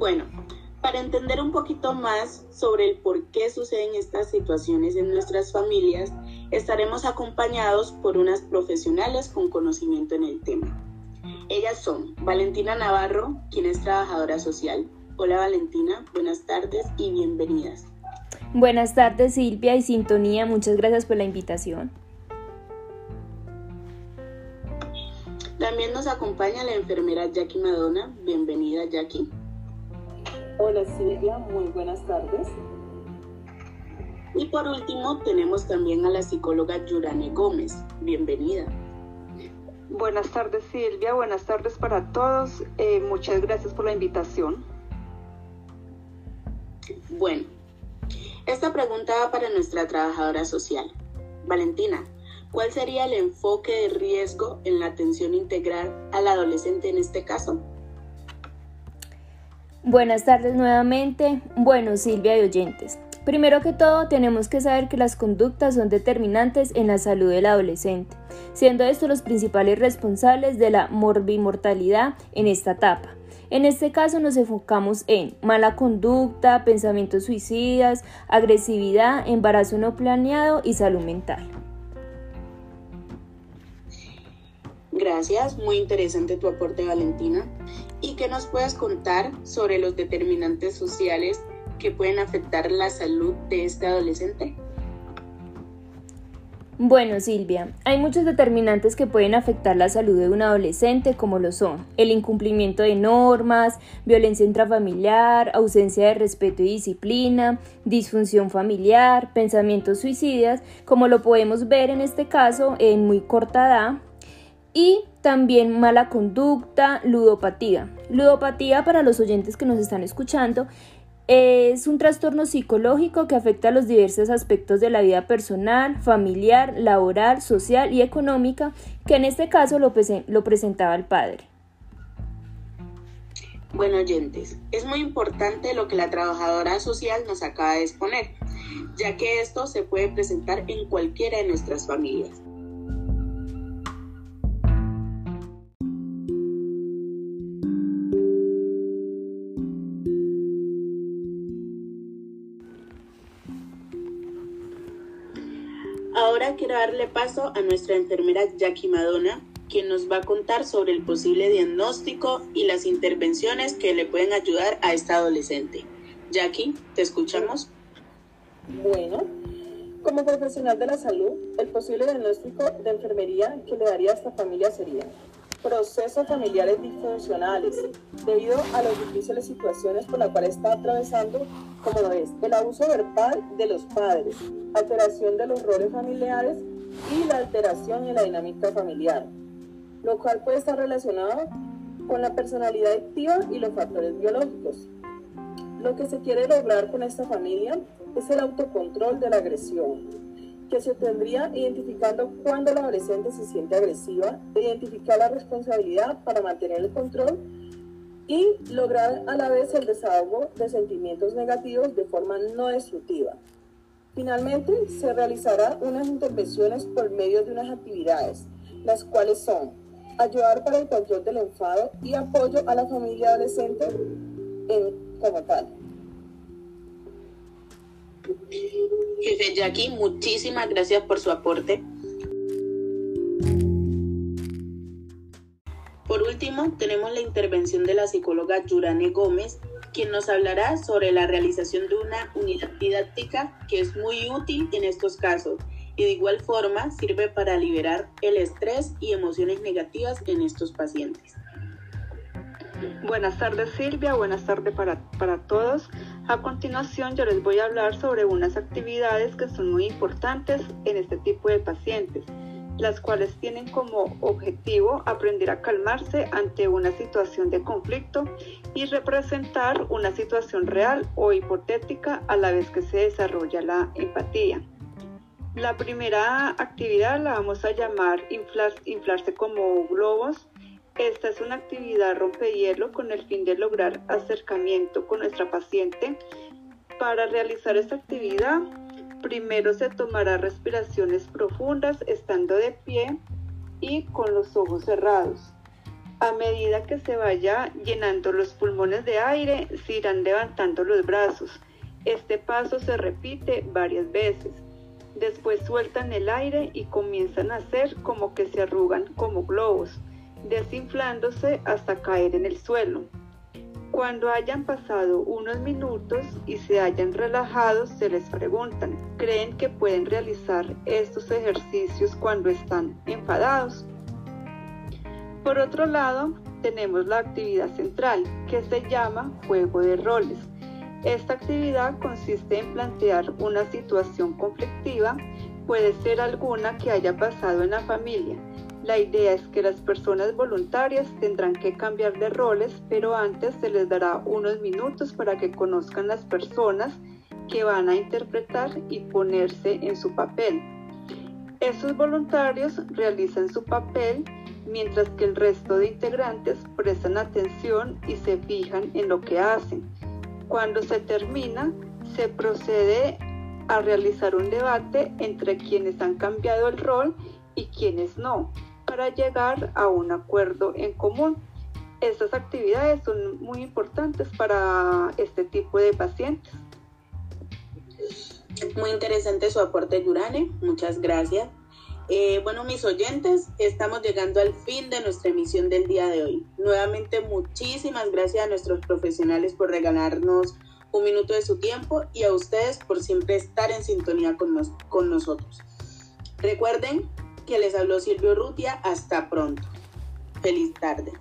Bueno, para entender un poquito más sobre el por qué suceden estas situaciones en nuestras familias, estaremos acompañados por unas profesionales con conocimiento en el tema. Ellas son Valentina Navarro, quien es trabajadora social. Hola Valentina, buenas tardes y bienvenidas. Buenas tardes Silvia y Sintonía, muchas gracias por la invitación. También nos acompaña la enfermera Jackie Madonna. Bienvenida Jackie. Hola Silvia, muy buenas tardes. Y por último tenemos también a la psicóloga Yurane Gómez. Bienvenida. Buenas tardes Silvia, buenas tardes para todos. Eh, muchas gracias por la invitación. Bueno, esta pregunta va para nuestra trabajadora social. Valentina, ¿cuál sería el enfoque de riesgo en la atención integral al adolescente en este caso? Buenas tardes nuevamente. Bueno, Silvia y oyentes. Primero que todo, tenemos que saber que las conductas son determinantes en la salud del adolescente, siendo estos los principales responsables de la morbimortalidad en esta etapa. En este caso nos enfocamos en mala conducta, pensamientos suicidas, agresividad, embarazo no planeado y salud mental. Gracias, muy interesante tu aporte Valentina. ¿Y qué nos puedes contar sobre los determinantes sociales que pueden afectar la salud de este adolescente? Bueno, Silvia, hay muchos determinantes que pueden afectar la salud de un adolescente, como lo son el incumplimiento de normas, violencia intrafamiliar, ausencia de respeto y disciplina, disfunción familiar, pensamientos suicidas, como lo podemos ver en este caso en muy corta edad, y también mala conducta, ludopatía. Ludopatía para los oyentes que nos están escuchando es un trastorno psicológico que afecta los diversos aspectos de la vida personal, familiar, laboral, social y económica, que en este caso lo, lo presentaba el padre. Bueno, oyentes, es muy importante lo que la trabajadora social nos acaba de exponer, ya que esto se puede presentar en cualquiera de nuestras familias. Quiero darle paso a nuestra enfermera Jackie Madonna, quien nos va a contar sobre el posible diagnóstico y las intervenciones que le pueden ayudar a esta adolescente. Jackie, ¿te escuchamos? Bueno, como profesional de la salud, el posible diagnóstico de enfermería que le daría a esta familia sería procesos familiares disfuncionales debido a las difíciles situaciones por las cuales está atravesando, como lo es el abuso verbal de los padres, alteración de los roles familiares y la alteración en la dinámica familiar, lo cual puede estar relacionado con la personalidad activa y los factores biológicos. Lo que se quiere lograr con esta familia es el autocontrol de la agresión, que se tendría identificando cuando la adolescente se siente agresiva, identificar la responsabilidad para mantener el control y lograr a la vez el desahogo de sentimientos negativos de forma no destructiva. Finalmente, se realizará unas intervenciones por medio de unas actividades, las cuales son ayudar para el control del enfado y apoyo a la familia adolescente en, como tal. Jefe Jackie, muchísimas gracias por su aporte. Por último, tenemos la intervención de la psicóloga Yurane Gómez, quien nos hablará sobre la realización de una unidad didáctica que es muy útil en estos casos y de igual forma sirve para liberar el estrés y emociones negativas en estos pacientes. Buenas tardes Silvia, buenas tardes para, para todos. A continuación yo les voy a hablar sobre unas actividades que son muy importantes en este tipo de pacientes, las cuales tienen como objetivo aprender a calmarse ante una situación de conflicto y representar una situación real o hipotética a la vez que se desarrolla la empatía. La primera actividad la vamos a llamar inflarse como globos esta es una actividad rompehielo con el fin de lograr acercamiento con nuestra paciente. Para realizar esta actividad, primero se tomará respiraciones profundas estando de pie y con los ojos cerrados. A medida que se vaya llenando los pulmones de aire, se irán levantando los brazos. Este paso se repite varias veces. Después sueltan el aire y comienzan a hacer como que se arrugan como globos, desinflándose hasta caer en el suelo. Cuando hayan pasado unos minutos y se hayan relajado, se les preguntan, ¿creen que pueden realizar estos ejercicios cuando están enfadados? Por otro lado, tenemos la actividad central, que se llama juego de roles. Esta actividad consiste en plantear una situación conflictiva, puede ser alguna que haya pasado en la familia, la idea es que las personas voluntarias tendrán que cambiar de roles, pero antes se les dará unos minutos para que conozcan las personas que van a interpretar y ponerse en su papel. Esos voluntarios realizan su papel mientras que el resto de integrantes prestan atención y se fijan en lo que hacen. Cuando se termina, se procede a realizar un debate entre quienes han cambiado el rol y quienes no para llegar a un acuerdo en común. Estas actividades son muy importantes para este tipo de pacientes. Muy interesante su aporte, Yurane. Muchas gracias. Eh, bueno, mis oyentes, estamos llegando al fin de nuestra emisión del día de hoy. Nuevamente, muchísimas gracias a nuestros profesionales por regalarnos un minuto de su tiempo y a ustedes por siempre estar en sintonía con, con nosotros. Recuerden que les habló Silvio Rutia. Hasta pronto. Feliz tarde.